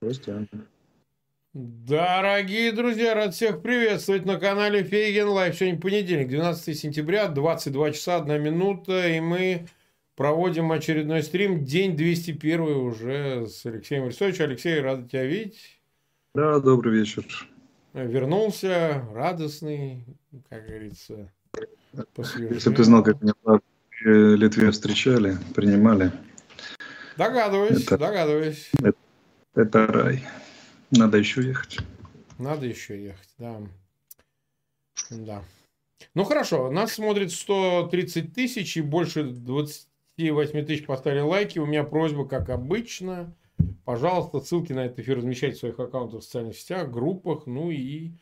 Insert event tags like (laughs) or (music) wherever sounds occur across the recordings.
Здравствуйте. Дорогие друзья, рад всех приветствовать на канале Фейгин Live. Сегодня понедельник, 12 сентября, 22 часа 1 минута, и мы проводим очередной стрим, день 201 уже с Алексеем Арестовичем. Алексей, рад тебя видеть. Да, добрый вечер. Вернулся, радостный, как говорится, Если бы ты знал, как меня в Литве встречали, принимали. Догадываюсь, это, догадываюсь. Это, это рай. Надо еще ехать. Надо еще ехать, да. Да. Ну хорошо, нас смотрит 130 тысяч и больше 28 тысяч поставили лайки. У меня просьба, как обычно, пожалуйста, ссылки на этот эфир размещайте в своих аккаунтах в социальных сетях, группах, ну и э,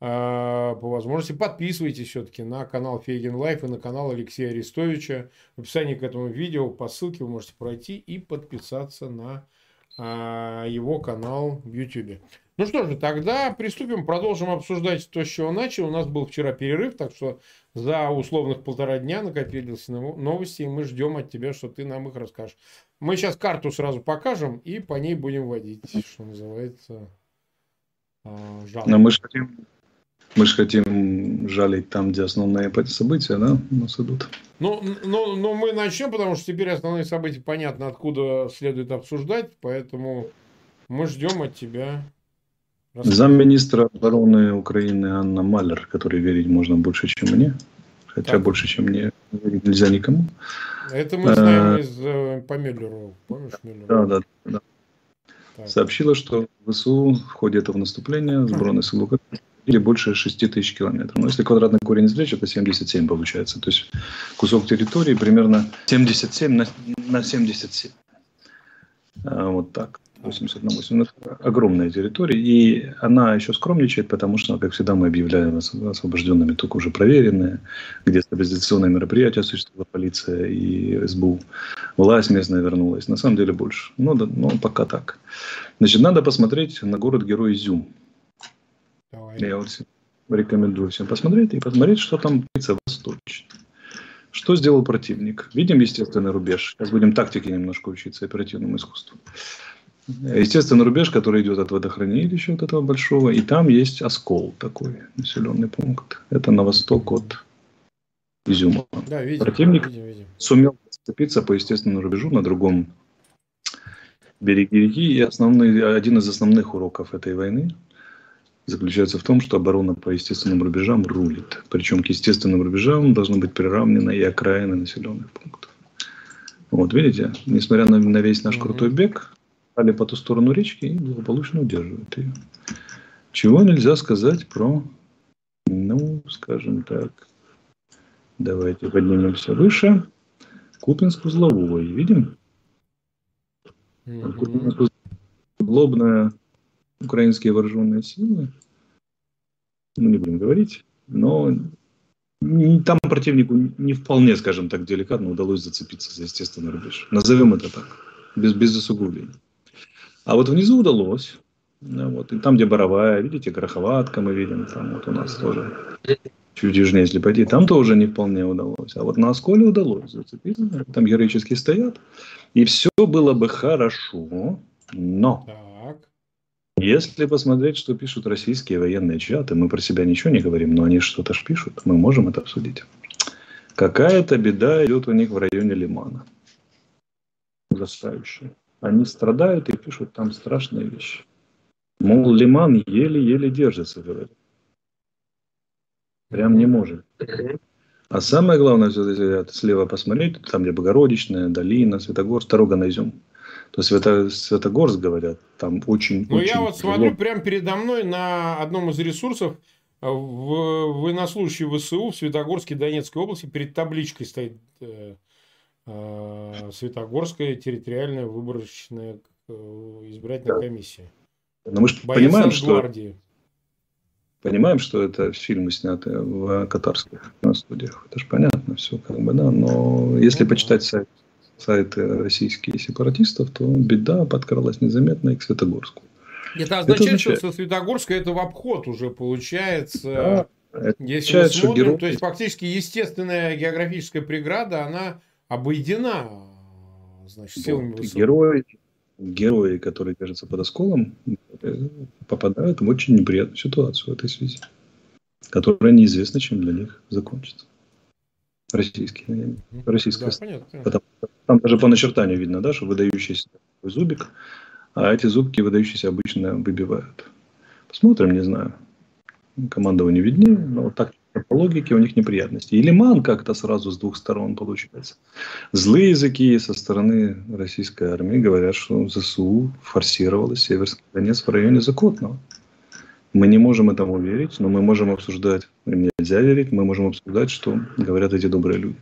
по возможности подписывайтесь все-таки на канал Фейгин Live и на канал Алексея Арестовича. В описании к этому видео по ссылке вы можете пройти и подписаться на а, его канал в YouTube. Ну что же, тогда приступим, продолжим обсуждать то, с чего начал. У нас был вчера перерыв, так что за условных полтора дня накопились новости, и мы ждем от тебя, что ты нам их расскажешь. Мы сейчас карту сразу покажем, и по ней будем водить, что называется, а, жалобы. Но мы же хотим мы же хотим жалить там, где основные события, да, у нас идут. Ну, ну, ну, мы начнем, потому что теперь основные события понятно, откуда следует обсуждать, поэтому мы ждем от тебя. Замминистра обороны Украины Анна Малер, которой верить можно больше, чем мне. Хотя так. больше, чем мне, верить нельзя никому. Это мы знаем а, из э, по Мюллеру. Помнишь Мюллеру? Да, да, да. Так. Сообщила, что ВСУ в ходе этого наступления сборной сил Украины или больше 6 тысяч километров. Но если квадратный корень извлечь, это 77 получается. То есть кусок территории примерно 77 на, на 77. А, вот так. 80 на 80. Это огромная территория. И она еще скромничает, потому что, как всегда, мы объявляем освобожденными только уже проверенные, где стабилизационные мероприятия осуществила полиция и СБУ. Власть местная вернулась. На самом деле больше. Но, но пока так. Значит, надо посмотреть на город-герой Изюм. Давай. Я вот рекомендую всем посмотреть и посмотреть, что там творится восточно. Что сделал противник? Видим естественный рубеж. Сейчас будем тактике немножко учиться, оперативному искусству. Естественный рубеж, который идет от водохранилища, от этого большого, и там есть оскол такой, населенный пункт. Это на восток от Изюма. Да, видим, Противник видим, видим. сумел сцепиться по естественному рубежу на другом береге реки. И основной, один из основных уроков этой войны заключается в том, что оборона по естественным рубежам рулит. Причем к естественным рубежам должны быть приравнены и окраины населенных пунктов. Вот видите, несмотря на, на весь наш крутой бег, стали по ту сторону речки и благополучно удерживают ее. Чего нельзя сказать про, ну, скажем так, давайте поднимемся выше. Купинск-узловой. Видим? Mm-hmm. Лобная украинские вооруженные силы, мы не будем говорить, но там противнику не вполне, скажем так, деликатно удалось зацепиться за естественный рубеж. Назовем это так, без, без засугублений. А вот внизу удалось. Да, вот, и там, где Боровая, видите, Гороховатка мы видим, там вот у нас тоже чуть южнее, если пойти, там тоже не вполне удалось. А вот на Осколе удалось зацепиться, там героически стоят. И все было бы хорошо, но если посмотреть, что пишут российские военные чаты, мы про себя ничего не говорим, но они что-то ж пишут, мы можем это обсудить. Какая-то беда идет у них в районе Лимана. Ужасающая. Они страдают и пишут там страшные вещи. Мол, Лиман еле-еле держится, говорят. Прям не может. А самое главное, если слева посмотреть, там, где Богородичная, Долина, Светогорск, дорога на Изюм. То есть Свято, Святогорск, говорят, там очень... Ну, очень я вот тяжело. смотрю прямо передо мной на одном из ресурсов э, в военнослужащий ВСУ в Светогорске Донецкой области перед табличкой стоит э, э, Светогорская территориальная выборочная э, избирательная да. комиссия. Но мы же понимаем, что... Понимаем, что это фильмы сняты в катарских студиях. Это же понятно все, как бы, да. Но если ну, почитать сайт сайты российские сепаратистов, то беда подкралась незаметно и к Светогорску. Это означает, это означает... что Светогорска это в обход уже получается. Да, если означает, мы смотрим, герой... то есть фактически естественная географическая преграда, она обойдена значит, силами вот, Герой, герои, которые держатся под осколом, э, попадают в очень неприятную ситуацию в этой связи, которая неизвестно, чем для них закончится. Российские, российская да, понятно. Потому, там даже по начертанию видно, да, что выдающийся зубик, а эти зубки выдающиеся обычно выбивают. Посмотрим, не знаю. Командование виднее, но вот так по логике у них неприятности. И Лиман как-то сразу с двух сторон получается. Злые языки со стороны российской армии говорят, что ЗСУ форсировала Северский Донец в районе Закотного. Мы не можем этому верить, но мы можем обсуждать, им нельзя верить, мы можем обсуждать, что говорят эти добрые люди.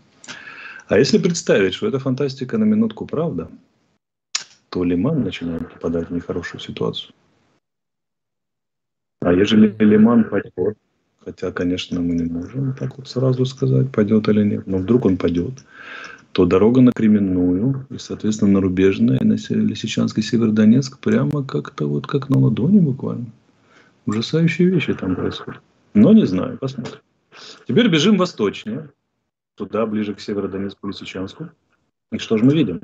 А если представить, что это фантастика на минутку правда, то Лиман начинает попадать в нехорошую ситуацию. А ежели Лиман пойдет хотя, конечно, мы не можем так вот сразу сказать, пойдет или нет, но вдруг он пойдет, то дорога на Кременную и, соответственно, на Рубежное, и на Лисичанский Северодонецк прямо как-то вот как на ладони буквально. Ужасающие вещи там происходят. Но не знаю, посмотрим. Теперь бежим восточнее, туда, ближе к Северодонецку, Лисичанску. И что же мы видим?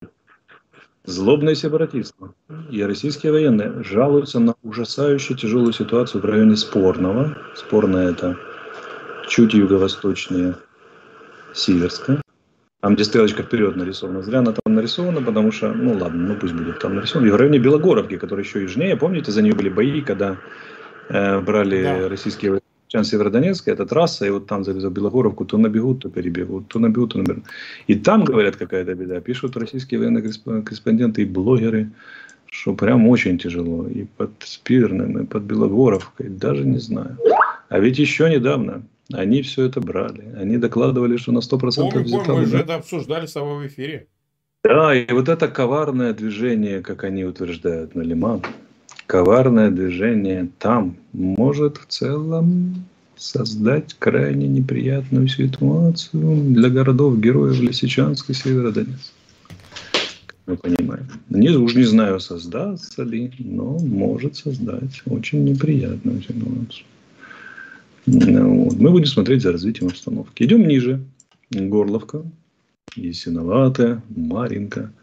Злобное сепаратизм и российские военные жалуются на ужасающую тяжелую ситуацию в районе Спорного. Спорное это чуть юго-восточнее Сиверска. Там, где стрелочка вперед нарисована. Зря она там нарисована, потому что, ну ладно, ну пусть будет там нарисована. И в районе Белогоровки, который еще южнее, помните, за нее были бои, когда э, брали да. российские Чан Северодонецк, это трасса, и вот там за Белогоровку то набегут, то перебегут, то набегут, то набегут. И там, говорят, какая-то беда. Пишут российские военные корреспонденты и блогеры, что прям очень тяжело. И под Спирным, и под Белогоровкой, даже не знаю. А ведь еще недавно они все это брали. Они докладывали, что на 100% помню, взято. Помню, мы же это обсуждали с тобой в эфире. Да, и вот это коварное движение, как они утверждают, на Лиман, коварное движение там может в целом создать крайне неприятную ситуацию для городов-героев Лисичанска и. Мы понимаем. Не, уж не знаю, создастся ли, но может создать очень неприятную ситуацию. Ну, вот. Мы будем смотреть за развитием обстановки. Идем ниже. Горловка, Ясиноватая, Маринка –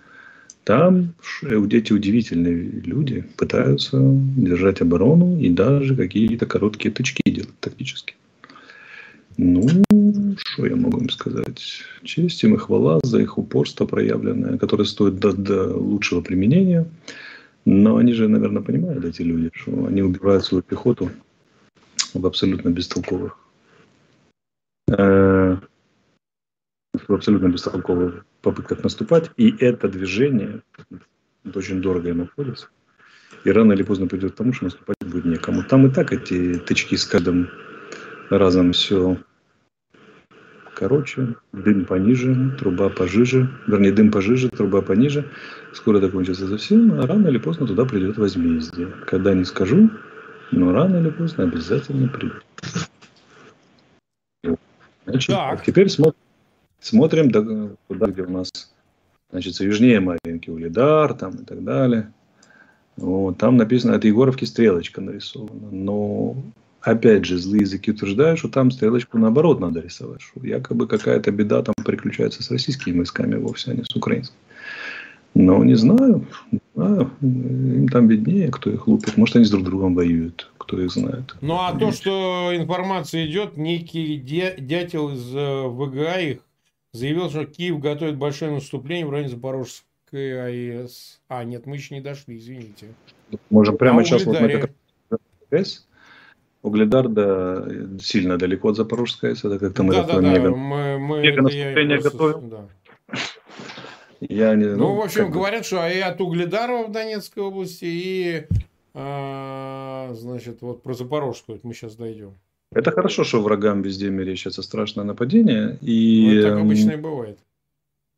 там эти удивительные люди пытаются держать оборону и даже какие-то короткие тычки делать тактически. Ну, что я могу им сказать? Честь им и хвала за их упорство проявленное, которое стоит до, до лучшего применения. Но они же, наверное, понимают, эти люди, что они убивают свою пехоту в абсолютно бестолковых э, абсолютно бестолковых попытках наступать. И это движение очень дорого им обходится. И рано или поздно придет к тому, что наступать будет некому. Там и так эти тычки с каждым разом все короче, дым пониже, труба пожиже, вернее, дым пожиже, труба пониже. Скоро это кончится совсем, а рано или поздно туда придет возмездие. Когда не скажу, но рано или поздно обязательно придет. Значит, так. теперь смотрим Смотрим туда, где у нас, значит, южнее Маринки, Улидар там и так далее. Вот, там написано, от Егоровки стрелочка нарисована. Но, опять же, злые языки утверждают, что там стрелочку наоборот надо рисовать. Что якобы какая-то беда там приключается с российскими войсками вовсе, а не с украинскими. Но не знаю, не знаю, им там виднее, кто их лупит. Может, они с друг другом воюют, кто их знает. Ну, а то, что информация идет, некий дятел из э, ВГА их заявил, что Киев готовит большое наступление в районе Запорожской АЭС. А, нет, мы еще не дошли, извините. Можем прямо а сейчас вот на АЭС. Угледар, да, сильно далеко от Запорожской АЭС. Это как-то мы да, да, да, мега, мы, мы мега наступление просто, готовим. Да. Я не, ну, ну, в общем, как... говорят, что и от Угледара в Донецкой области, и, а, значит, вот про Запорожскую мы сейчас дойдем. Это хорошо, что врагам везде мерещится страшное нападение. И, ну, так обычно и бывает.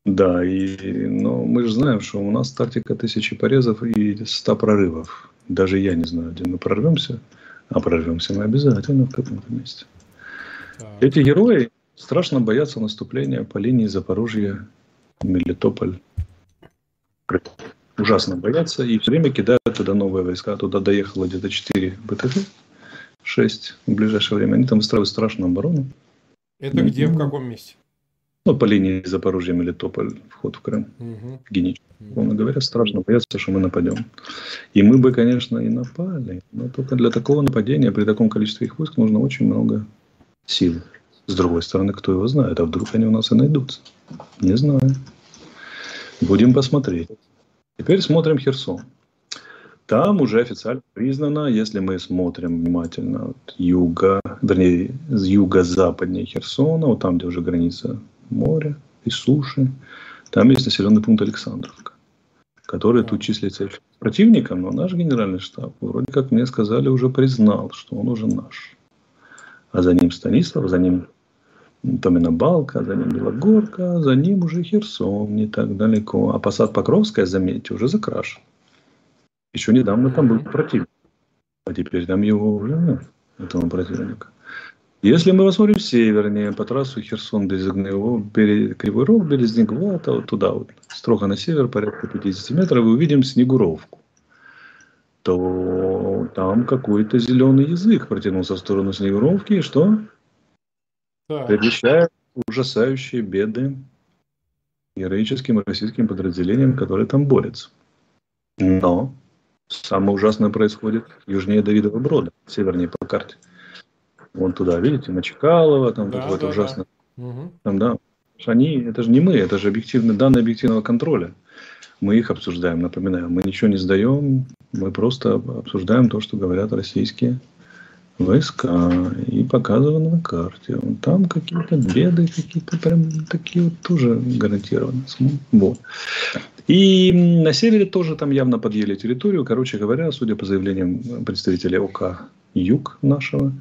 Да, и, но мы же знаем, что у нас тактика тысячи порезов и ста прорывов. Даже я не знаю, где мы прорвемся, а прорвемся мы обязательно в каком-то месте. Так. Эти герои страшно боятся наступления по линии Запорожья, Мелитополь. Ужасно боятся и все время кидают туда новые войска. Туда доехало где-то 4 БТТ 6 в ближайшее время. Они там выстраивают страшную оборону. Это где, в каком месте? Ну, по линии Запорожье-Мелитополь, вход в Крым, угу. в Генич. Условно говоря, страшно бояться, что мы нападем. И мы бы, конечно, и напали, но только для такого нападения при таком количестве их войск нужно очень много сил. С другой стороны, кто его знает, а вдруг они у нас и найдутся? Не знаю. Будем посмотреть. Теперь смотрим Херсон. Там уже официально признано, если мы смотрим внимательно от юга, вернее, с юго-западнее Херсона, вот там, где уже граница моря и суши, там есть населенный пункт Александровка, который тут числится противником, но наш генеральный штаб, вроде как мне сказали, уже признал, что он уже наш. А за ним Станислав, за ним Томина Балка, за ним Белогорка, за ним уже Херсон, не так далеко. А посад Покровская, заметьте, уже закрашен. Еще недавно там был противник, а теперь там его уже нет, этого противника. Если мы посмотрим севернее, по трассу Херсон, Кривой Рог, Березнегвата, вот туда вот, строго на север, порядка 50 метров, и увидим Снегуровку, то там какой-то зеленый язык протянулся в сторону Снегуровки, и что? Да. Предвещает ужасающие беды героическим российским подразделениям, которые там борются. Но самое ужасное происходит южнее Давидова Брода, севернее по карте. Вон туда, видите, на Чекалово, там да, какое-то да, ужасное. Да. Там, да. Они, это же не мы, это же объективные данные объективного контроля. Мы их обсуждаем, напоминаю. Мы ничего не сдаем, мы просто обсуждаем то, что говорят российские войска и показываем на карте. Там какие-то беды, какие-то прям такие вот тоже гарантированно. Вот. И на севере тоже там явно подъели территорию. Короче говоря, судя по заявлениям представителей ОК Юг нашего,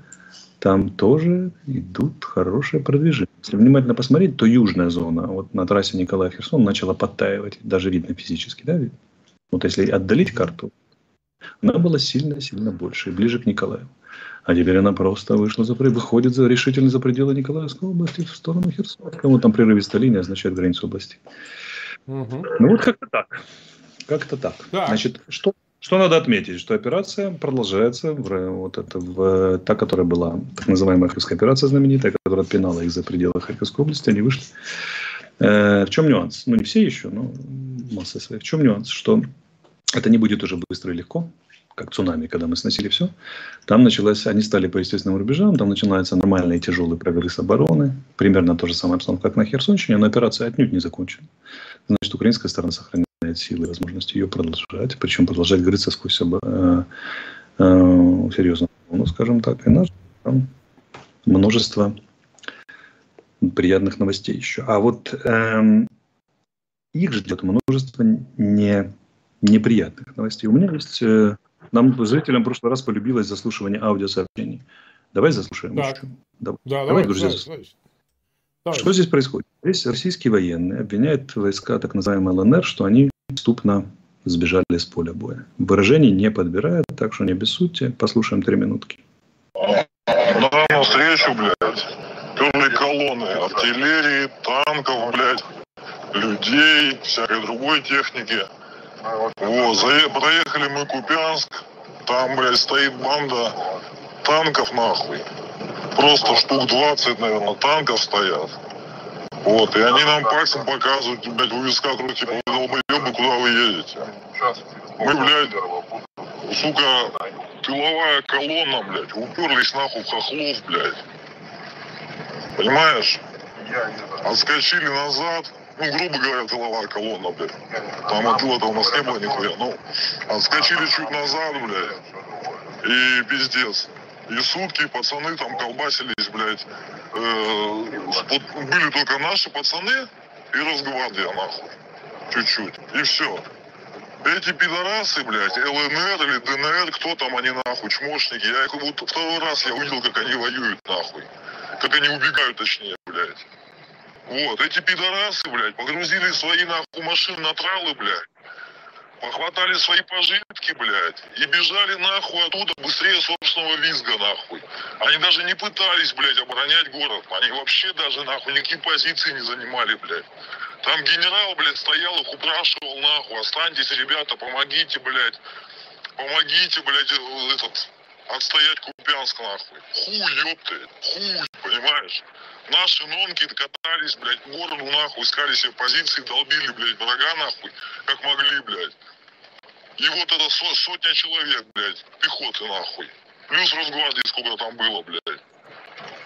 там тоже идут хорошие продвижения. Если внимательно посмотреть, то южная зона, вот на трассе Николаев-Херсон, начала подтаивать, даже видно физически, да? Вот если отдалить карту, она была сильно-сильно больше, и ближе к Николаеву. А теперь она просто вышла за, выходит за, решительно за пределы Николаевской области в сторону Херсона. Кому там прерывистая линия означает границу области. Угу. Ну вот как-то так. Как-то так. Да. Значит, что что надо отметить, что операция продолжается, в, вот это, в, та, которая была, так называемая Харьковская операция знаменитая, которая отпинала их за пределы Харьковской области, они вышли. Э, в чем нюанс? Ну, не все еще, но масса своих. В чем нюанс? Что это не будет уже быстро и легко, как цунами, когда мы сносили все. Там началось, они стали по естественным рубежам, там начинается нормальный тяжелый прогресс обороны. Примерно то же самое обстановка, как на Херсонщине, но операция отнюдь не закончена. Значит, украинская сторона сохраняет силы и возможности ее продолжать, причем продолжать грыться сквозь э, э, серьезно, ну, скажем так, и наш там множество приятных новостей еще. А вот э, их ждет множество не, неприятных новостей. У меня есть, э, нам, зрителям, в прошлый раз полюбилось заслушивание аудиосообщений. Давай заслушаем. Так. Давай, да, давай, давай, друзья. Давай, давай. Что здесь происходит? Здесь российские военные обвиняют войска так называемой ЛНР, что они преступно сбежали с поля боя. Выражений не подбирают, так что не обессудьте. Послушаем три минутки. Да, навстречу, блядь. Перли колонны артиллерии, танков, блядь, людей, всякой другой техники. Вот, заe- проехали мы Купянск, там, блядь, стоит банда танков, нахуй. Просто штук 20, наверное, танков стоят. Вот, и они нам пальцем показывают, блядь, у виска крутят, типа, долбоебы, куда вы едете? Мы, блядь, сука, тыловая колонна, блядь, уперлись нахуй в хохлов, блядь. Понимаешь? Отскочили назад, ну, грубо говоря, тыловая колонна, блядь. Там от тыла-то у нас не было нихуя, ну, отскочили чуть назад, блядь. И пиздец. И сутки пацаны там колбасились, блядь. Э, были только наши пацаны и Росгвардия, нахуй. Чуть-чуть. И все. Эти пидорасы, блядь, ЛНР или ДНР, кто там они нахуй, чмошники. Я их вот второй раз я увидел, как они воюют нахуй. Как они убегают, точнее, блядь. Вот, эти пидорасы, блядь, погрузили свои нахуй машины на тралы, блядь похватали свои пожитки, блядь, и бежали нахуй оттуда быстрее собственного визга, нахуй. Они даже не пытались, блядь, оборонять город. Они вообще даже, нахуй, никакие позиции не занимали, блядь. Там генерал, блядь, стоял, их упрашивал, нахуй, останьтесь, ребята, помогите, блядь. Помогите, блядь, этот, отстоять Купянск нахуй. Хуй, ёпты, хуй, понимаешь? Наши нонки катались, блядь, городу нахуй, искали себе позиции, долбили, блядь, врага нахуй, как могли, блядь. И вот это со- сотня человек, блядь, пехоты нахуй. Плюс Росгвардии сколько там было, блядь.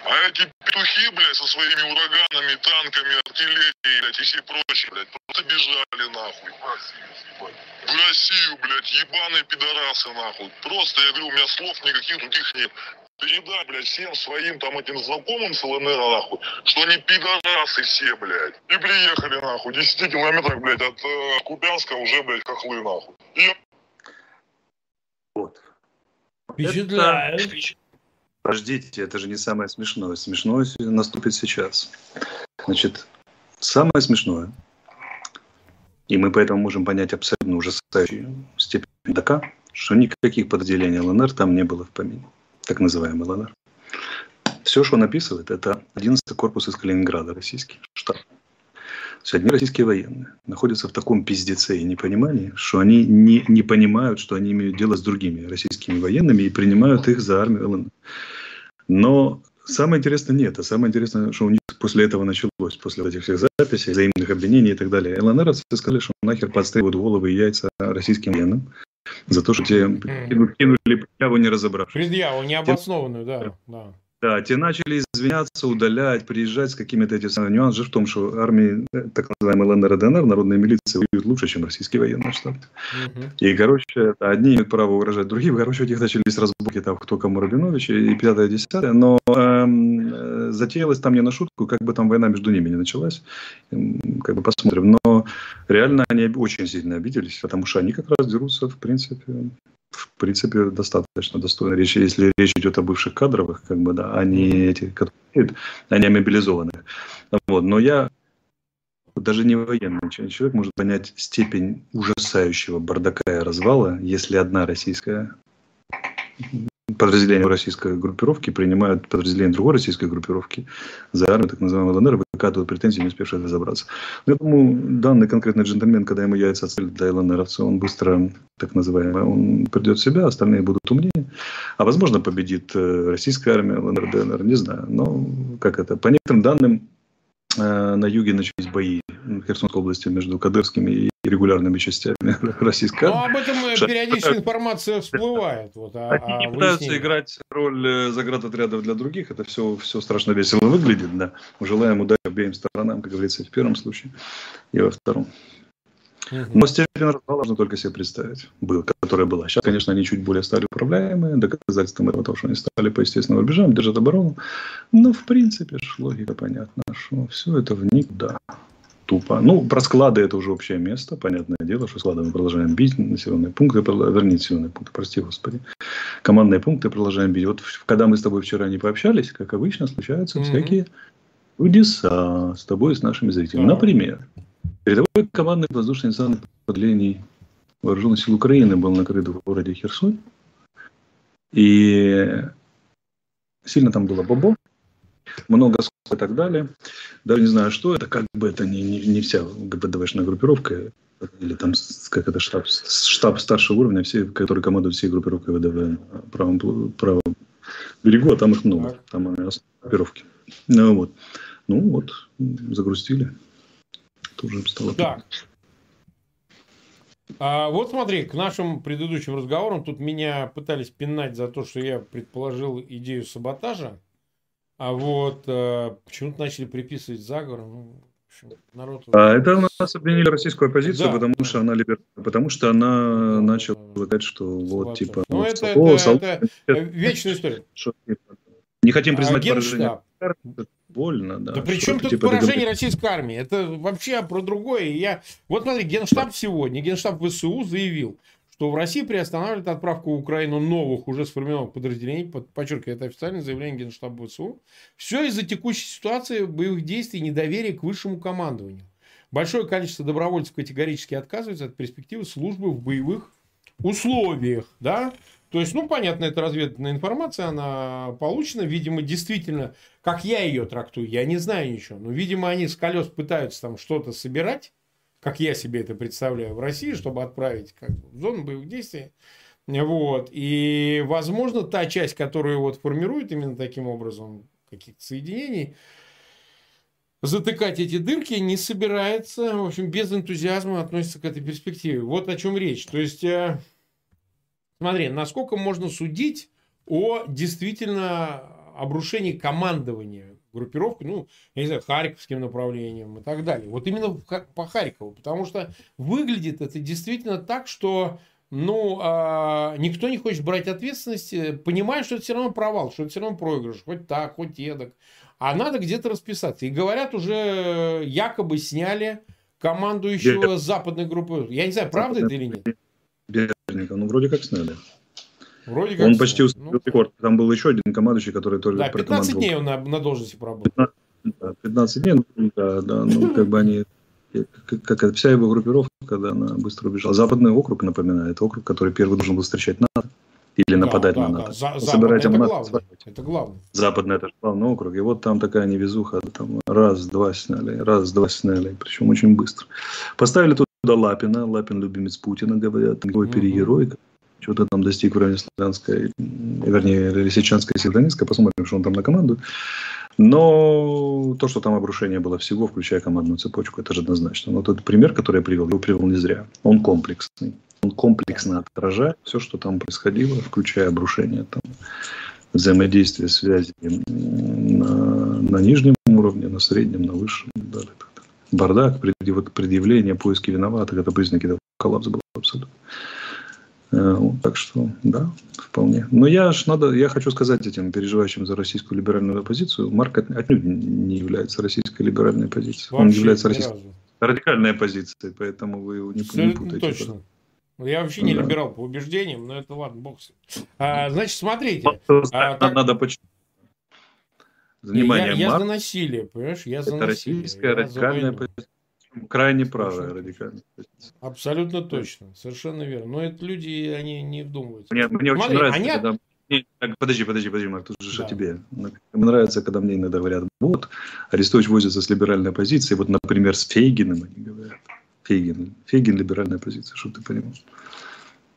А эти петухи, блядь, со своими ураганами, танками, артиллерией, блядь, и все прочее, блядь, просто бежали нахуй. В Россию, блядь, ебаные пидорасы, нахуй. Просто, я говорю, у меня слов никаких других нет. Передай, блядь, всем своим там этим знакомым с ЛНР, нахуй, что они пидорасы все, блядь. И приехали, нахуй, 10 километрах, блядь, от э, Купянска уже, блядь, хохлы, нахуй. И Вот. Впечатляет. Это- Подождите, это же не самое смешное. Смешное наступит сейчас. Значит, самое смешное, и мы поэтому можем понять абсолютно ужасающую степень ДК, что никаких подразделений ЛНР там не было в помине. Так называемый ЛНР. Все, что он описывает, это 11 корпус из Калининграда, российский штаб. Есть одни российские военные находятся в таком пиздеце и непонимании, что они не, не понимают, что они имеют дело с другими российскими военными и принимают их за армию ЛНР. Но самое интересное не это. Самое интересное, что у них после этого началось, после этих всех записей, взаимных обвинений и так далее. ЛНРовцы сказали, что нахер подстреливают головы и яйца российским военным за то, что те кинули предъяву, не разобравшись. Предъяву необоснованную, да. да. Да, те начали извиняться, удалять, приезжать с какими-то этими самыми нюанс же в том, что армии, э, так называемой ЛНР и ДНР, народные милиции, воюют лучше, чем российские военные штабы. Мгм. И, короче, одни имеют право угрожать другим. Короче, у них начались разборки там, кто кому Рабинович и пятое, десятое. Но эм, затеялась там не на шутку, как бы там война между ними не началась. Как бы посмотрим. Но реально они очень сильно обиделись, потому что они как раз дерутся, в принципе, в принципе, достаточно достойно речи, если речь идет о бывших кадровых, как бы, да, а не эти, которые а не мобилизованных. Вот. Но я даже не военный человек может понять степень ужасающего бардака и развала, если одна российская подразделение российской группировки принимают подразделение другой российской группировки за армию, так называемой ЛНР, выкатывают претензии, не успевшие разобраться. Но я думаю, данный конкретный джентльмен, когда ему яйца отстрелят для ЛНРовца, он быстро, так называемый, он придет в себя, остальные будут умнее. А возможно, победит э, российская армия, ЛНР, ДНР, не знаю. Но как это? По некоторым данным, э, на юге начались бои в Херсонской области между кадырскими и регулярными частями (laughs) российской Ну, армии. об этом периодически информация всплывает. Вот, о- Они не пытаются выяснении. играть роль э, заградотрядов для других. Это все, все страшно весело выглядит. Да. Желаем удачи обеим сторонам, как говорится, и в первом случае, и во втором. Но степень развала можно только себе представить, был, которая была. Сейчас, конечно, они чуть более стали управляемые. Доказательством этого, того, что они стали по естественным рубежам, держат оборону. Но, в принципе, ж логика понятна, что все это в никуда. Тупо. Ну, про склады это уже общее место. Понятное дело, что склады мы продолжаем бить. Населенные пункты, вернее, населенные пункты, прости господи. Командные пункты продолжаем бить. Вот когда мы с тобой вчера не пообщались, как обычно, случаются Мгм. всякие чудеса с тобой и с нашими зрителями. Так. Например, передовой командный воздушный десант подразделений Вооруженных сил Украины был накрыт в городе Херсон. И сильно там было бобо, много и так далее. Даже не знаю, что это, как бы это не, не, не вся ГБДВшная группировка, или там как это штаб, штаб старшего уровня, все, который командует всей группировкой ВДВ на правом, правом берегу, а там их много, там группировки. Ну вот, ну вот, м, загрустили. Тоже стало Так. А вот смотри, к нашим предыдущим разговорам тут меня пытались пинать за то, что я предположил идею саботажа, а вот э, почему-то начали приписывать заговор. Ну, в общем, народ... А это у нас обвинили российскую оппозицию, Да. потому что она либеральная, потому что она Да, начала да. говорить, что вот типа Ну, ну, это, о, это, сол- это э, вечная история. что, типа, не хотим признать А поражение. Больно, да. Да при чем тут типа, поражение договор- российской армии? Это вообще про другое. Я... Вот смотри, Генштаб сегодня, Генштаб ВСУ заявил, что в России приостанавливает отправку в Украину новых уже сформированных подразделений. Под- Подчеркиваю, это официальное заявление Генштаба ВСУ. Все из-за текущей ситуации боевых действий и недоверия к высшему командованию. Большое количество добровольцев категорически отказывается от перспективы службы в боевых условиях. Да? То есть, ну, понятно, это разведанная информация, она получена. Видимо, действительно, как я ее трактую, я не знаю ничего. Но, видимо, они с колес пытаются там что-то собирать, как я себе это представляю, в России, чтобы отправить как в зону боевых действий. Вот. И, возможно, та часть, которую вот формирует именно таким образом каких-то соединений, затыкать эти дырки не собирается, в общем, без энтузиазма относится к этой перспективе. Вот о чем речь. То есть, э, смотри, насколько можно судить о действительно обрушении командования группировки, ну, я не знаю, Харьковским направлением и так далее. Вот именно по Харькову, потому что выглядит это действительно так, что ну, а, никто не хочет брать ответственность, э, понимая, что это все равно провал, что это все равно проигрыш, хоть так, хоть эдак. А надо где-то расписаться. И говорят, уже якобы сняли командующего Бер... западной группы. Я не знаю, правда это или нет? Берника, ну, вроде как сняли. Вроде как Он сняли. почти установил ну, рекорд. Там был еще один командующий, который тоже Да, 15 дней он на, на должности поработал. 15, да, 15 дней, ну, да, да, ну, как бы они как, как вся его группировка, когда она быстро убежала. Западный округ напоминает округ, который первый должен был встречать НАТО или нападать да, на НАТО. Да. За, Собирать это, главное. это главное. Западный это главный округ. И вот там такая невезуха. Там раз-два сняли, раз-два сняли. Причем очень быстро. Поставили туда Лапина. Лапин любимец Путина, говорят. Такой угу. перегерой. Что-то там достиг в районе Славянской, вернее, Лисичанской и Севдонецкой. Посмотрим, что он там на команду. Но то, что там обрушение было всего, включая командную цепочку, это же однозначно. Но тот пример, который я привел, его привел не зря. Он комплексный. Он комплексно отражает все, что там происходило, включая обрушение, там, взаимодействие, связи на, на нижнем уровне, на среднем, на высшем. Далее, Бардак, предъявление, поиски виноватых, это признаки того, коллапса был абсолютно. Э, так что, да, вполне. Но я ж надо, я хочу сказать этим переживающим за российскую либеральную оппозицию, Марк отнюдь не является российской либеральной позицией. Вообще Он является российской радикальной оппозицией, поэтому вы его не, не путаете. Точно. Я вообще не да. либерал по убеждениям, но это ладно, бог а, Значит, смотрите. А, так... Надо почему. Внимание, я, я за насилие, понимаешь? Я за это насилие. российская радикальная позиция. Крайне правая радикальная позиция. Абсолютно точно, совершенно верно. Но это люди, они не вдумываются. Мне, мне Смотри, очень нравится, они... когда... Подожди, подожди, подожди, Марк, тут же да. о тебе. Мне нравится, когда мне иногда говорят, вот, Арестович возится с либеральной позицией, вот, например, с Фейгиным они говорят. Фейгин. Фейгин либеральная позиция, чтобы ты понимал.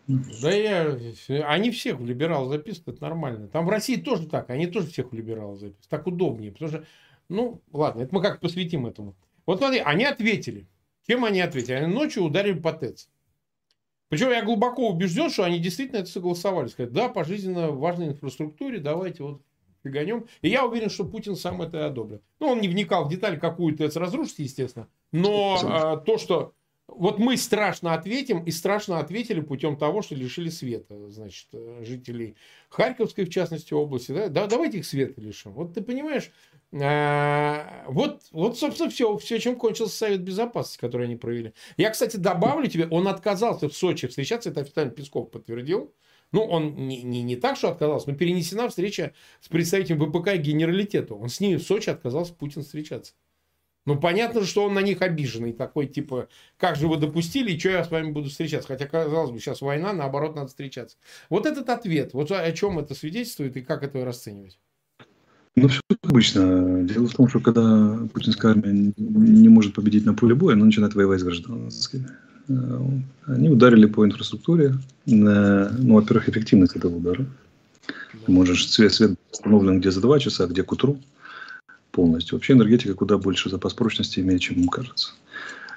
Да я, они всех в либерал записывают, это нормально. Там в России тоже так, они тоже всех в либерал записывают. Так удобнее, потому что, ну, ладно, это мы как посвятим этому. Вот смотри, они ответили. Чем они ответили? Они ночью ударили по ТЭЦ. Причем я глубоко убежден, что они действительно это согласовали. Сказать, да, по жизненно важной инфраструктуре давайте вот фиганем. И я уверен, что Путин сам это и одобрил. Ну, он не вникал в детали, какую ТЭЦ разрушить, естественно. Но а, то, что вот мы страшно ответим, и страшно ответили путем того, что лишили света, значит, э, жителей Харьковской, в частности, области. Да, да давайте их света лишим. Вот ты понимаешь, а, вот, вот, собственно, все, все, чем кончился Совет Безопасности, который они провели. Я, кстати, добавлю тебе, он отказался в Сочи встречаться, это официально Песков подтвердил. Ну, он не, не, не так, что отказался, но перенесена встреча с представителем ВПК и генералитета. Он с ними в Сочи отказался Путин встречаться. Ну, понятно, что он на них обиженный, такой, типа, как же вы допустили, и что я с вами буду встречаться? Хотя, казалось бы, сейчас война, наоборот, надо встречаться. Вот этот ответ, вот о чем это свидетельствует и как это расценивать? Ну, все как обычно. Дело в том, что когда путинская армия не может победить на поле боя, она начинает воевать с гражданскими. Э, они ударили по инфраструктуре. Ну, во-первых, эффективность этого удара. Можешь свет, свет установлен где за два часа, где к утру полностью. Вообще энергетика куда больше запас прочности имеет, чем ему кажется.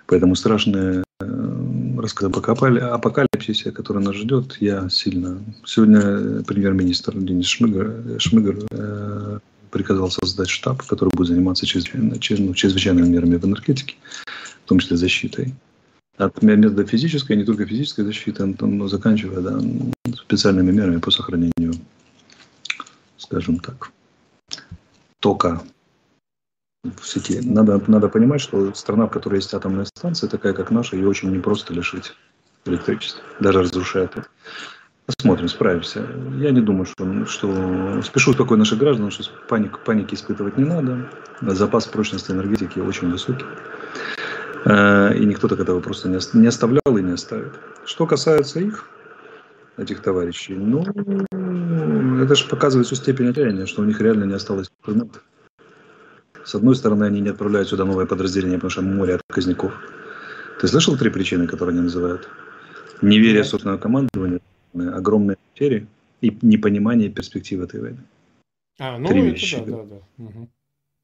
Поэтому страшные э, рассказ об апокалипсисе, который нас ждет, я сильно... Сегодня премьер-министр Денис Шмыгер, Шмыгер э, приказал создать штаб, который будет заниматься ну, чрезвычайными мерами в энергетике, в том числе защитой. От метода физической, не только физической защиты, но заканчивая да, специальными мерами по сохранению, скажем так, тока в сети. Надо, надо понимать, что страна, в которой есть атомная станция, такая как наша, ее очень непросто лишить электричества, даже разрушая это. Посмотрим, справимся. Я не думаю, что, что спешу успокоить наших граждан, что паник, паники испытывать не надо. Запас прочности энергетики очень высокий. Э, и никто так этого просто не оставлял и не оставит. Что касается их, этих товарищей, ну, это же показывает всю степень отчаяния, что у них реально не осталось инструментов. С одной стороны, они не отправляют сюда новое подразделение, потому что море отказников. Ты слышал три причины, которые они называют? Неверие собственного командования, огромные потери и непонимание перспектив этой войны. А, ну Три это вещи. да, да, да. Угу.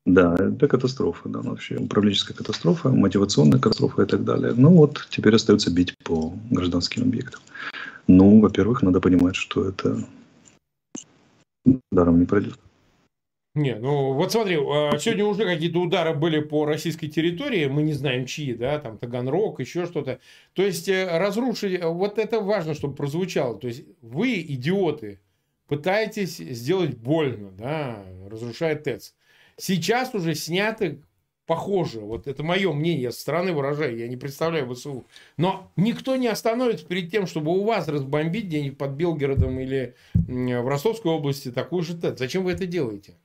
Да, это катастрофа, да, вообще управленческая катастрофа, мотивационная катастрофа и так далее. Ну вот, теперь остается бить по гражданским объектам. Ну, во-первых, надо понимать, что это даром не пройдет. Не, ну вот смотри, а, сегодня уже какие-то удары были по российской территории, мы не знаем чьи, да, там Таганрог, еще что-то. То есть э, разрушить, вот это важно, чтобы прозвучало. То есть вы, идиоты, пытаетесь сделать больно, да, разрушая ТЭЦ. Сейчас уже сняты похоже, вот это мое мнение, я со стороны выражаю, я не представляю ВСУ. Но никто не остановится перед тем, чтобы у вас разбомбить где-нибудь под Белгородом или в Ростовской области такую же ТЭЦ. Зачем вы это делаете?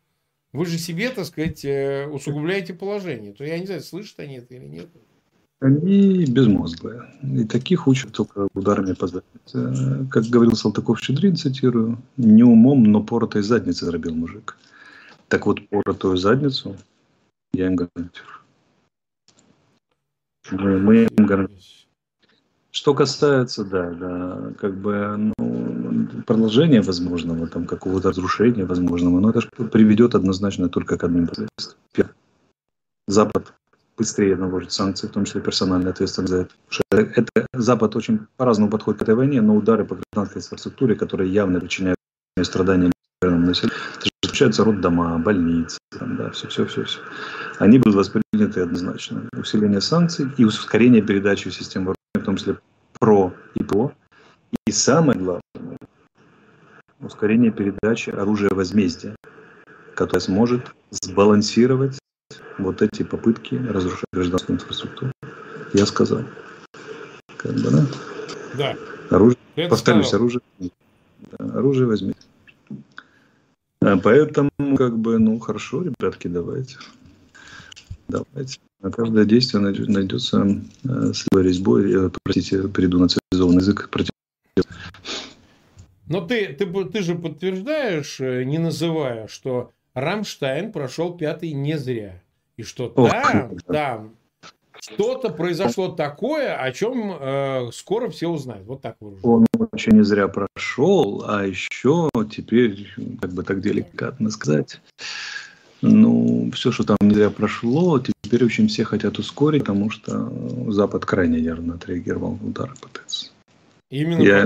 Вы же себе, так сказать, э, усугубляете положение. То я не знаю, слышат они это или нет. Они безмозглые. И таких учат только ударами по заднице. Как говорил Салтыков-Щедрин, цитирую, «Не умом, но поротой задницы зарабил мужик». Так вот, поротую задницу я им гарантирую. Мы, мы им гарантируем. Что касается, да, да, как бы, ну, продолжения возможного, там, какого-то разрушения возможного, но это же приведет однозначно только к одним последствиям. Запад быстрее наложит санкции, в том числе персональная ответственность за это. это Запад очень по-разному подходит к этой войне, но удары по гражданской инфраструктуре, которые явно причиняют страдания населению, это включаются роддома, больницы, там, да, все, все, все, все. Они будут восприняты однозначно. Усиление санкций и ускорение передачи в том числе ПРО и ПО. И самое главное, ускорение передачи оружия возмездия, которое сможет сбалансировать вот эти попытки разрушать гражданскую инфраструктуру. Я сказал. Как бы, да? Да. Оружие, повторюсь, сказал. оружие, да, оружие возьмите. А поэтому, как бы, ну, хорошо, ребятки, давайте. Давайте. На каждое действие найдется э, с резьбой, я, простите, перейду на цивилизованный язык, против... Но ты, ты, ты же подтверждаешь, э, не называя, что Рамштайн прошел пятый не зря. И что Ох, там, там что-то произошло такое, о чем э, скоро все узнают. Вот так выражу. Он очень не зря прошел, а еще теперь, как бы так деликатно сказать, ну, все, что там не зря прошло, теперь очень все хотят ускорить, потому что Запад крайне нервно отреагировал на удары ТЭЦ. Именно Я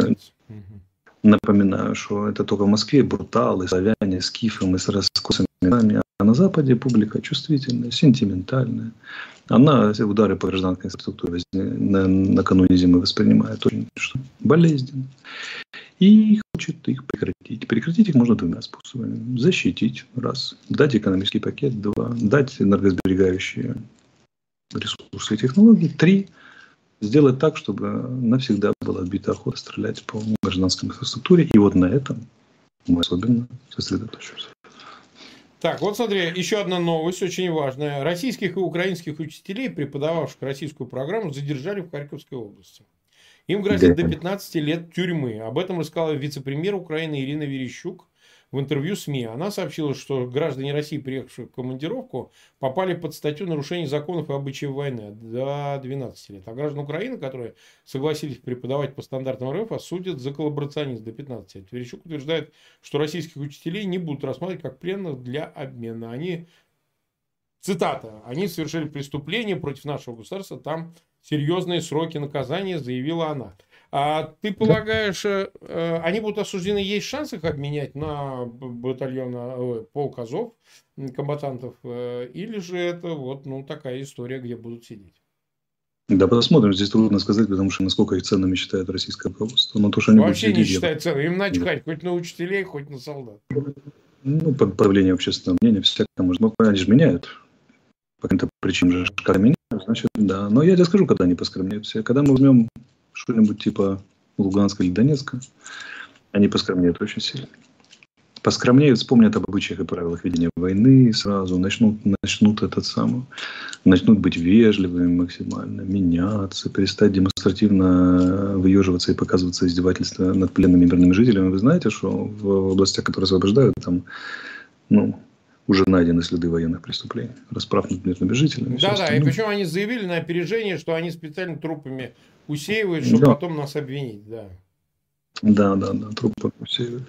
напоминаю, что это только в Москве бруталы, славяне, скифы, мы с раскосами, а на Западе публика чувствительная, сентиментальная. Она удары по гражданской инфраструктуре на, накануне зимы воспринимает очень что, болезненно. И хочет их прекратить. Прекратить их можно двумя способами. Защитить, раз. Дать экономический пакет, два. Дать энергосберегающие ресурсы и технологии, три. Сделать так, чтобы навсегда была отбита охота стрелять по гражданской инфраструктуре. И вот на этом мы особенно сосредоточимся. Так, вот смотри, еще одна новость очень важная. Российских и украинских учителей, преподававших российскую программу, задержали в Харьковской области. Им грозит до 15 лет тюрьмы. Об этом рассказала вице-премьер Украины Ирина Верещук в интервью СМИ. Она сообщила, что граждане России, приехавшие в командировку, попали под статью нарушения законов и обычаев войны до 12 лет. А граждан Украины, которые согласились преподавать по стандартам РФ, осудят за коллаборационизм до 15 лет. Верещук утверждает, что российских учителей не будут рассматривать как пленных для обмена. Они Цитата. Они совершили преступление против нашего государства, там серьезные сроки наказания, заявила она. А ты полагаешь, э, э, они будут осуждены, есть шанс их обменять на батальон, э, полк Азов, комбатантов, или же это вот ну, такая история, где будут сидеть? Да, посмотрим. Здесь трудно сказать, потому что насколько их ценными считает российское руководство. Но то, что они Вообще не считают ценными. Им начхать да. хоть на учителей, хоть на солдат. Ну, под давлением общественного мнения всякое может. Но они же меняют. По каким-то причинам же когда меняют, значит, да. Но я тебе скажу, когда они поскромнеют все. Когда мы возьмем что-нибудь типа Луганска или Донецка, они поскромнеют очень сильно. Поскромнеют, вспомнят об обычаях и правилах ведения войны сразу, начнут, начнут этот самый, начнут быть вежливыми максимально, меняться, перестать демонстративно выеживаться и показываться издевательства над пленными мирными жителями. Вы знаете, что в областях, которые освобождают, там, ну, уже найдены следы военных преступлений, расправ над мирными жителями. Да, да, и причем они заявили на опережение, что они специально трупами усеивают, чтобы да. потом нас обвинить, да. Да, да, да, трупы все.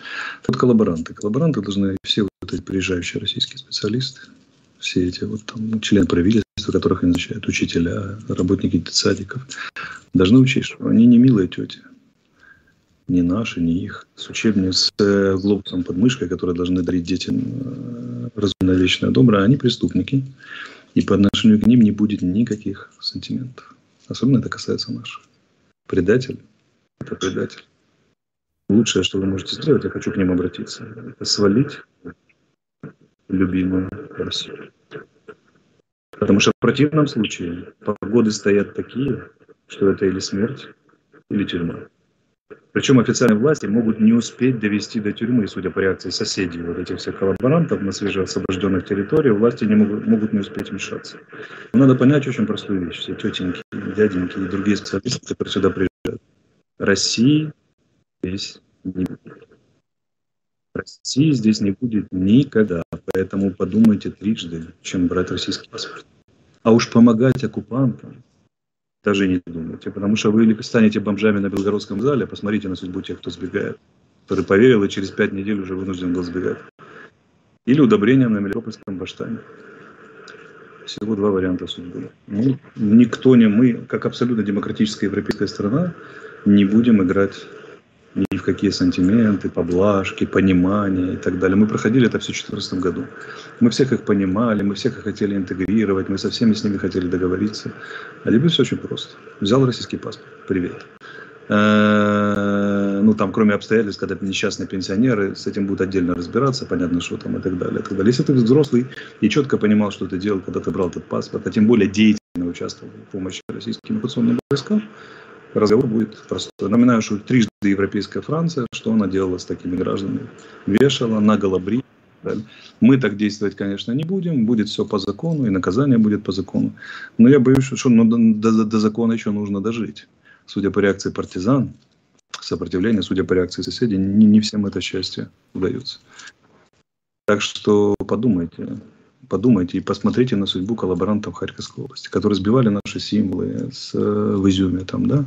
Тут коллаборанты. Коллаборанты должны все вот эти приезжающие российские специалисты, все эти вот там члены правительства, которых они назначают, учителя, работники детсадиков, должны учесть, что они не милые тети. Не наши, не их. С учебником, с э, глобусом под мышкой, которые должны дарить детям э, разумное вечное доброе, они преступники. И по отношению к ним не будет никаких сантиментов. Особенно это касается наших. Предатель – это предатель. Лучшее, что вы можете сделать, я хочу к ним обратиться, это свалить любимую Россию. Потому что в противном случае погоды стоят такие, что это или смерть, или тюрьма. Причем официальные власти могут не успеть довести до тюрьмы, судя по реакции соседей, вот этих всех коллаборантов на свежеосвобожденных территориях, власти не могут, могут не успеть вмешаться. Но надо понять очень простую вещь. Все тетеньки, дяденьки и другие специалисты, которые сюда приезжают. России здесь не будет. России здесь не будет никогда. Поэтому подумайте трижды, чем брать российский паспорт. А уж помогать оккупантам даже не думайте. Потому что вы станете бомжами на Белгородском зале, посмотрите на судьбу тех, кто сбегает. Который поверил и через пять недель уже вынужден был сбегать. Или удобрением на Мелитопольском баштане. Всего два варианта судьбы. Ну, никто не мы, как абсолютно демократическая европейская страна, не будем играть ни в какие сантименты, поблажки, понимания и так далее. Мы проходили это все в 2014 году. Мы всех их понимали, мы всех их хотели интегрировать, мы со всеми с ними хотели договориться. А теперь все очень просто. Взял российский паспорт. Привет. Э, ну, там, кроме обстоятельств, когда несчастные пенсионеры, с этим будут отдельно разбираться, понятно, что там и так далее. И так далее. Если ты взрослый и четко понимал, что ты делал, когда ты брал этот паспорт, а тем более деятельно участвовал в помощи российским оккупационным войскам, разговор будет простой. Напоминаю, что трижды европейская Франция, что она делала с такими гражданами? Вешала, наголо брить. Мы так действовать, конечно, не будем. Будет все по закону, и наказание будет по закону. Но я боюсь, что ну, до, до, до закона еще нужно дожить. Судя по реакции партизан, сопротивления, судя по реакции соседей, не, не всем это счастье удается. Так что подумайте подумайте и посмотрите на судьбу коллаборантов Харьковской области, которые сбивали наши символы с, в Изюме там, да,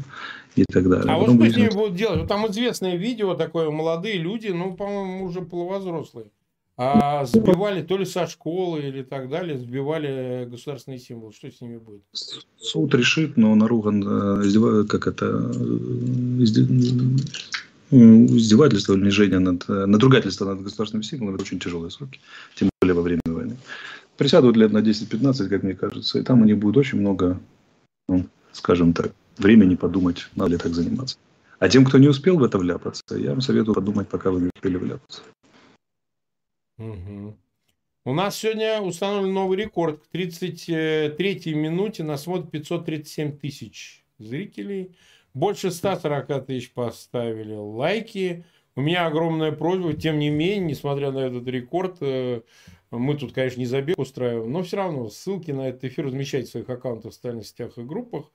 и так далее. А Потом вот что с ними будут делать? Вот там известное видео такое, молодые люди, ну, по-моему, уже полувозрослые, а сбивали то ли со школы или так далее, сбивали государственные символы. Что с ними будет? Суд решит, но наруган, э, как это, э, издевательство, унижение, над, надругательство над государственными символами – это очень тяжелые сроки, тем более во время войны. Присядут лет на 10-15, как мне кажется, и там у них будет очень много, ну, скажем так, времени подумать, надо ли так заниматься. А тем, кто не успел в это вляпаться, я вам советую подумать, пока вы не успели вляпаться. Угу. У нас сегодня установлен новый рекорд. К 33-й минуте нас смотрит 537 тысяч зрителей. Больше 140 тысяч поставили лайки. У меня огромная просьба, тем не менее, несмотря на этот рекорд, э, мы тут, конечно, не забег устраиваем, но все равно ссылки на этот эфир размещайте в своих аккаунтах в социальных сетях и группах.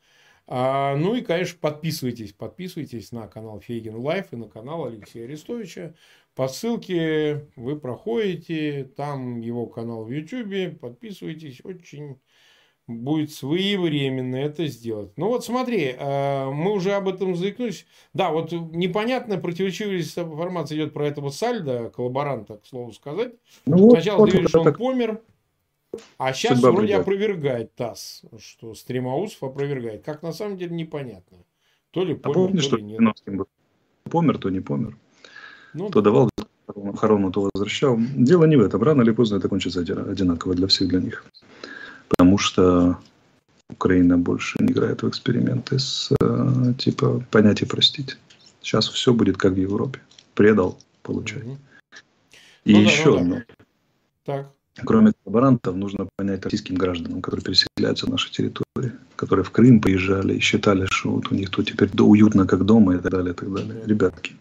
А, ну и, конечно, подписывайтесь, подписывайтесь на канал Фейгин Live и на канал Алексея Арестовича. По ссылке вы проходите, там его канал в YouTube, подписывайтесь, очень будет своевременно это сделать. Ну вот смотри, э, мы уже об этом заикнулись. Да, вот непонятная противоречивость информации идет про этого Сальда, коллаборанта, к слову сказать. Ну, Сначала вот, заявили, что он помер, а сейчас вроде придет. опровергает ТАСС, что Стремаусов опровергает. Как на самом деле непонятно. То ли помер, а помни, то что ли нет. Был. Помер, то не помер. Ну, то да. давал охрану, то возвращал. Дело не в этом. Рано или поздно это кончится одинаково для всех, для них потому что Украина больше не играет в эксперименты с э, типа понятия простить. Сейчас все будет как в Европе. Предал, получай. Угу. И ну, еще да, ну, да. Так. Кроме коллаборантов, нужно понять российским гражданам, которые переселяются в наши территории, которые в Крым поезжали и считали, что вот у них тут теперь уютно, как дома и так далее, и так далее. Ребятки,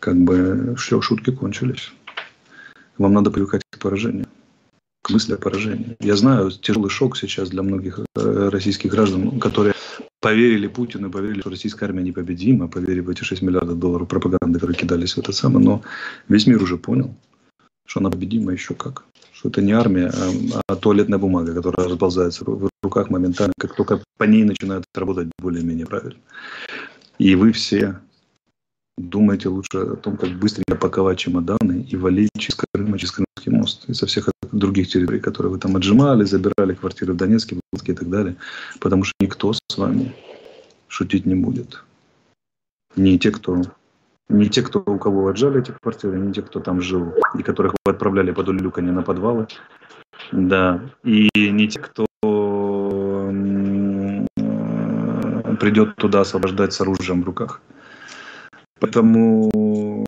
как бы все, шутки кончились. Вам надо привыкать к поражению к мысли о поражении. Я знаю, тяжелый шок сейчас для многих э, российских граждан, которые поверили Путину, поверили, что российская армия непобедима, поверили в эти 6 миллиардов долларов пропаганды, которые кидались в это самое. Но весь мир уже понял, что она победима еще как. Что это не армия, а, а туалетная бумага, которая расползается в руках моментально, как только по ней начинают работать более-менее правильно. И вы все думайте лучше о том, как быстренько паковать чемоданы и валить через Крым, через Крымский мост и со всех других территорий, которые вы там отжимали, забирали квартиры в Донецке, Луганске и так далее. Потому что никто с вами шутить не будет. Не те, кто не те, кто, у кого отжали эти квартиры, не те, кто там жил, и которых вы отправляли под люка не на подвалы. Да. И не те, кто придет туда освобождать с оружием в руках. Поэтому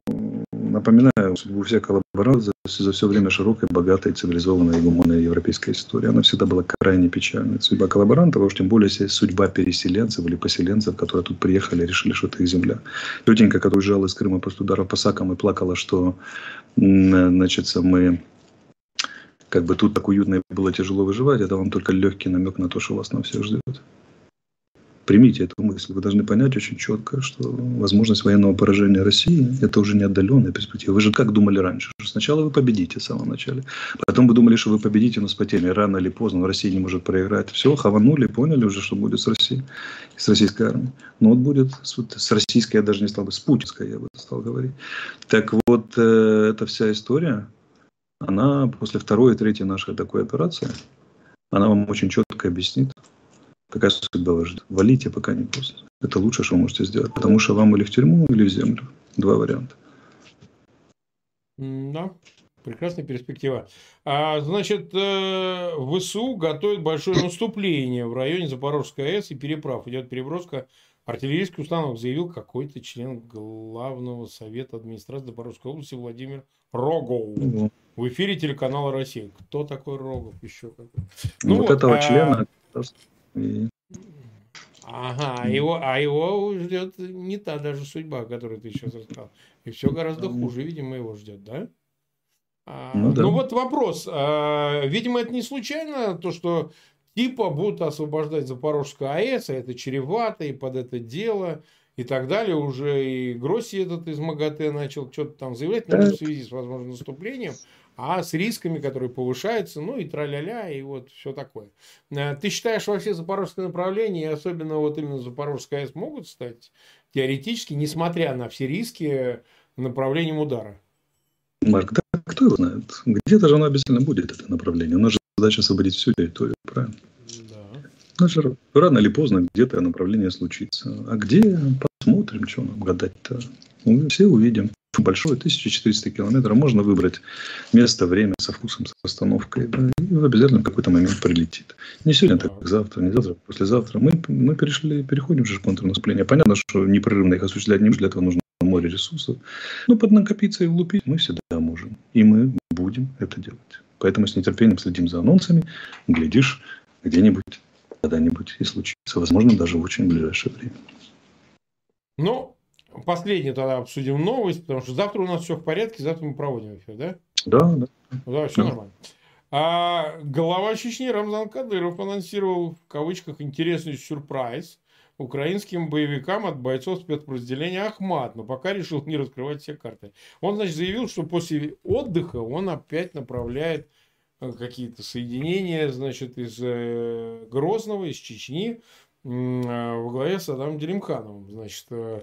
напоминаю, судьбу всех коллаборантов за, за все время широкой, богатой, цивилизованной и гуманной европейской истории. Она всегда была крайне печальной. Судьба коллаборантов, а уж тем более судьба переселенцев или поселенцев, которые тут приехали и решили, что это их земля. Тетенька, которая уезжала из Крыма после удара по сакам и плакала, что значит, мы как бы тут так уютно и было тяжело выживать, это вам только легкий намек на то, что вас на всех ждет примите эту мысль. Вы должны понять очень четко, что возможность военного поражения России – это уже не отдаленная перспектива. Вы же как думали раньше? Что сначала вы победите в самом начале, потом вы думали, что вы победите, но с потерями. Рано или поздно Россия не может проиграть. Все, хаванули, поняли уже, что будет с Россией, с российской армией. Но вот будет с российской, я даже не стал бы, с путинской, я бы стал говорить. Так вот, э, эта вся история, она после второй и третьей нашей такой операции, она вам очень четко объяснит, Какая судьба вас ждет? Валите, пока не поздно. Это лучшее, что вы можете сделать. Потому что вам или в тюрьму, или в землю. Два варианта. Да, прекрасная перспектива. А, значит, э, ВСУ готовит большое наступление в районе Запорожской АЭС и переправ. Идет переброска. Артиллерийский установок заявил какой-то член главного совета администрации Запорожской области Владимир Рогов. Угу. В эфире телеканала Россия. Кто такой Рогов еще? Ну, вот, вот этого а... члена. Ага, а его, а его ждет не та даже судьба, которую ты сейчас рассказал. И все гораздо хуже, видимо, его ждет, да? А, ну, да. ну вот вопрос. А, видимо, это не случайно, то, что типа будут освобождать Запорожскую АЭС, а это чревато и под это дело и так далее. Уже и Гросси этот из МАГАТЭ начал что-то там заявлять, но в связи с возможным наступлением а с рисками, которые повышаются, ну и тра-ля-ля, и вот все такое. Э, ты считаешь, вообще запорожское направление, и особенно вот именно Запорожская АЭС, могут стать теоретически, несмотря на все риски, направлением удара? Марк, да кто его знает? Где-то же оно обязательно будет, это направление. У нас же задача освободить всю территорию, правильно? Да. Ну, рано или поздно где-то направление случится. А где? Посмотрим, что нам гадать-то. Мы все увидим большой, 1400 километров, можно выбрать место, время со вкусом, с остановкой, да, и обязательно в какой-то момент прилетит. Не сегодня, так завтра, не завтра, послезавтра. Мы, мы перешли, переходим же в контрнаступление. Понятно, что непрерывно их осуществлять не для этого нужно море ресурсов. Но поднакопиться и влупить мы всегда можем. И мы будем это делать. Поэтому с нетерпением следим за анонсами. Глядишь, где-нибудь, когда-нибудь и случится. Возможно, даже в очень ближайшее время. Ну, Последний тогда обсудим новость, потому что завтра у нас все в порядке, завтра мы проводим эфир, да? Да, да. Да, все да. нормально. А глава Чечни Рамзан Кадыров анонсировал в кавычках интересный сюрприз украинским боевикам от бойцов спецподразделения Ахмат, но пока решил не раскрывать все карты. Он, значит, заявил, что после отдыха он опять направляет э, какие-то соединения, значит, из э, Грозного, из Чечни во главе с Адамом Делимхановым. Значит, э,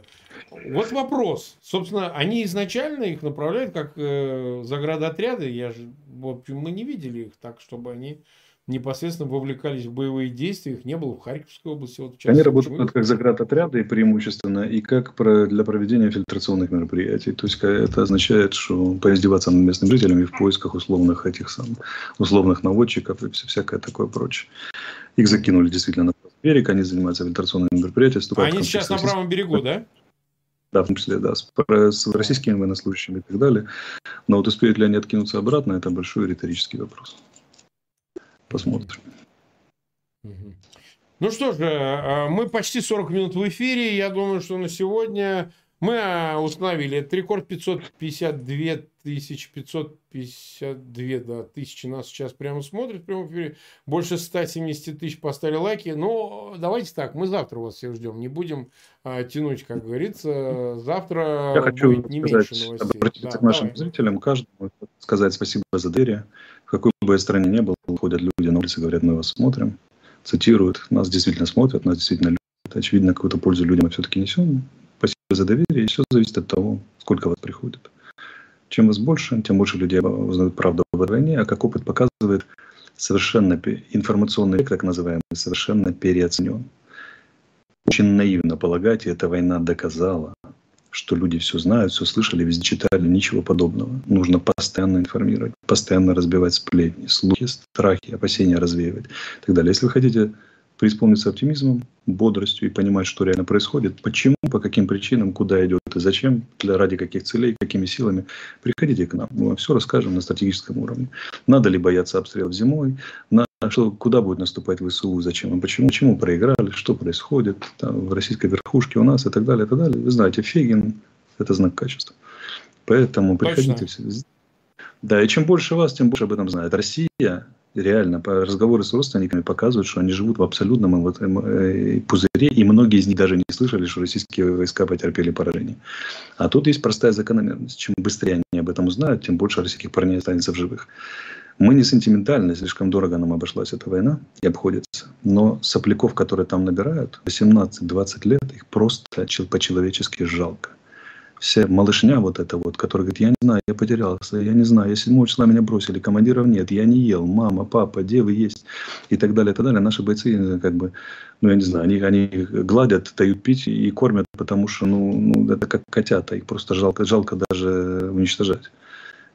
вот вопрос. Собственно, они изначально их направляют как э, заградотряды. Я же, в общем, мы не видели их так, чтобы они непосредственно вовлекались в боевые действия, их не было в Харьковской области. Вот, Они работают почему? как заградотряды преимущественно, и как для проведения фильтрационных мероприятий. То есть это означает, что поиздеваться над местными жителями в поисках условных этих самых, условных наводчиков и всякое такое прочее. Их закинули действительно на берег, они занимаются фильтрационными мероприятиями. Они сейчас на правом берегу, да? Да, в том числе, да, с, с российскими военнослужащими и так далее. Но вот успеют ли они откинуться обратно, это большой риторический вопрос. Посмотрим. Ну что ж, э, мы почти 40 минут в эфире. Я думаю, что на сегодня мы э, установили этот рекорд 552 тысячи, 552 да, тысячи нас сейчас прямо смотрят в прямом эфире. Больше 170 тысяч поставили лайки. Но давайте так, мы завтра вас всех ждем. Не будем а, тянуть, как говорится. Завтра Я хочу будет не сказать, меньше новостей. Обратиться да, к нашим давай. зрителям, каждому сказать спасибо за доверие. В какой бы я стране ни был, ходят люди на улице, говорят, мы вас смотрим, цитируют. Нас действительно смотрят, нас действительно любят. Очевидно, какую-то пользу людям мы все-таки несем. За доверие, и все зависит от того, сколько вас приходит. Чем вас больше, тем больше людей узнают правду об войне, а как опыт показывает, совершенно информационный век, так называемый, совершенно переоценен. Очень наивно полагать, и эта война доказала, что люди все знают, все слышали, везде читали, ничего подобного. Нужно постоянно информировать, постоянно разбивать сплетни, слухи, страхи, опасения развеивать и так далее. Если вы хотите преисполниться оптимизмом, бодростью и понимать, что реально происходит, почему, по каким причинам, куда идет и зачем, для, ради каких целей, какими силами, приходите к нам. Мы вам все расскажем на стратегическом уровне. Надо ли бояться обстрелов зимой, на что, куда будет наступать ВСУ, зачем и почему, почему проиграли, что происходит там, в российской верхушке у нас и так далее, и так далее. Вы знаете, Фегин – это знак качества. Поэтому приходите. Точно. Да, и чем больше вас, тем больше об этом знает. Россия реально разговоры с родственниками показывают, что они живут в абсолютном э, пузыре, и многие из них даже не слышали, что российские войска потерпели поражение. А тут есть простая закономерность. Чем быстрее они об этом узнают, тем больше российских парней останется в живых. Мы не сентиментальны, слишком дорого нам обошлась эта война и обходится. Но сопляков, которые там набирают, 18-20 лет, их просто по-человечески жалко вся малышня вот эта вот, которая говорит, я не знаю, я потерялся, я не знаю, я 7 числа меня бросили, командиров нет, я не ел, мама, папа, где вы есть, и так далее, и так далее. Наши бойцы, как бы, ну, я не знаю, они, они гладят, дают пить и кормят, потому что, ну, ну это как котята, их просто жалко, жалко даже уничтожать.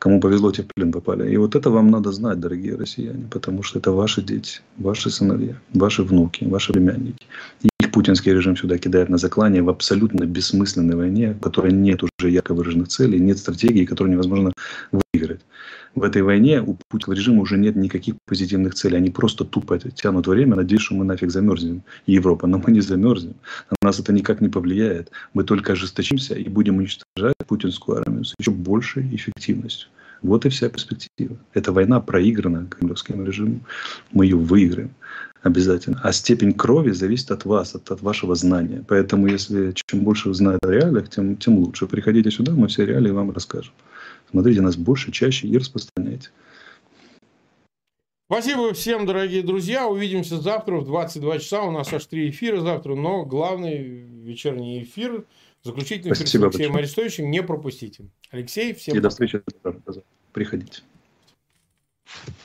Кому повезло, те в плен попали. И вот это вам надо знать, дорогие россияне, потому что это ваши дети, ваши сыновья, ваши внуки, ваши племянники путинский режим сюда кидает на заклание в абсолютно бессмысленной войне, в которой нет уже ярко выраженных целей, нет стратегии, которую невозможно выиграть. В этой войне у путинского режима уже нет никаких позитивных целей. Они просто тупо тянут время, надеясь, что мы нафиг замерзнем, Европа. Но мы не замерзнем. На нас это никак не повлияет. Мы только ожесточимся и будем уничтожать путинскую армию с еще большей эффективностью. Вот и вся перспектива. Эта война проиграна кремлевским режимом. Мы ее выиграем обязательно. А степень крови зависит от вас, от, от вашего знания. Поэтому, если чем больше вы знаете о реалиях, тем, тем лучше. Приходите сюда, мы все реалии вам расскажем. Смотрите нас больше, чаще и распространяйте. Спасибо всем, дорогие друзья. Увидимся завтра в 22 часа. У нас аж три эфира завтра, но главный вечерний эфир, заключительный эфир с Алексеем Арестовичем, не пропустите. Алексей, всем И до встречи. Приходите.